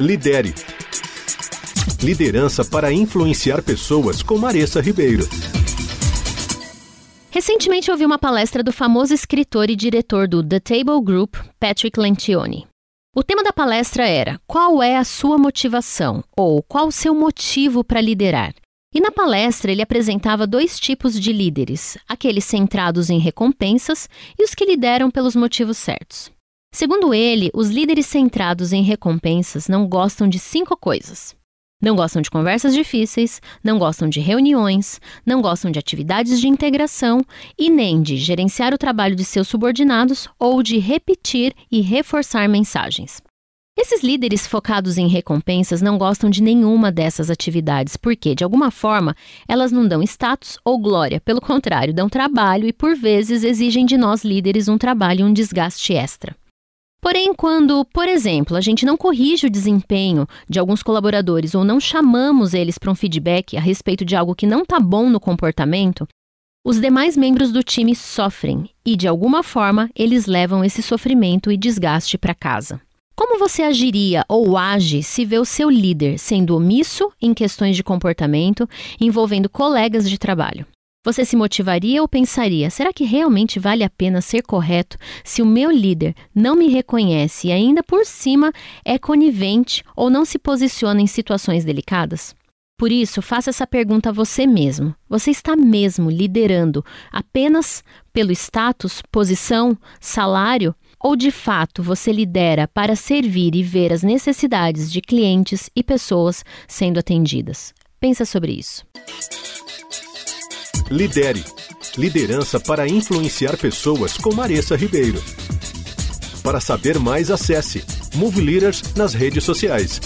Lidere. Liderança para influenciar pessoas com Maressa Ribeiro. Recentemente ouvi uma palestra do famoso escritor e diretor do The Table Group, Patrick Lencioni. O tema da palestra era Qual é a sua motivação? ou Qual o seu motivo para liderar? E na palestra ele apresentava dois tipos de líderes: aqueles centrados em recompensas e os que lideram pelos motivos certos. Segundo ele, os líderes centrados em recompensas não gostam de cinco coisas: não gostam de conversas difíceis, não gostam de reuniões, não gostam de atividades de integração e nem de gerenciar o trabalho de seus subordinados ou de repetir e reforçar mensagens. Esses líderes focados em recompensas não gostam de nenhuma dessas atividades, porque, de alguma forma, elas não dão status ou glória, pelo contrário, dão trabalho e, por vezes, exigem de nós líderes um trabalho e um desgaste extra. Porém, quando, por exemplo, a gente não corrige o desempenho de alguns colaboradores ou não chamamos eles para um feedback a respeito de algo que não está bom no comportamento, os demais membros do time sofrem e, de alguma forma, eles levam esse sofrimento e desgaste para casa. Como você agiria ou age se vê o seu líder sendo omisso em questões de comportamento envolvendo colegas de trabalho? Você se motivaria ou pensaria: será que realmente vale a pena ser correto se o meu líder não me reconhece e ainda por cima é conivente ou não se posiciona em situações delicadas? Por isso, faça essa pergunta a você mesmo. Você está mesmo liderando apenas pelo status, posição, salário? Ou de fato você lidera para servir e ver as necessidades de clientes e pessoas sendo atendidas? Pensa sobre isso. Lidere. Liderança para influenciar pessoas com Maressa Ribeiro. Para saber mais, acesse Move Leaders nas redes sociais.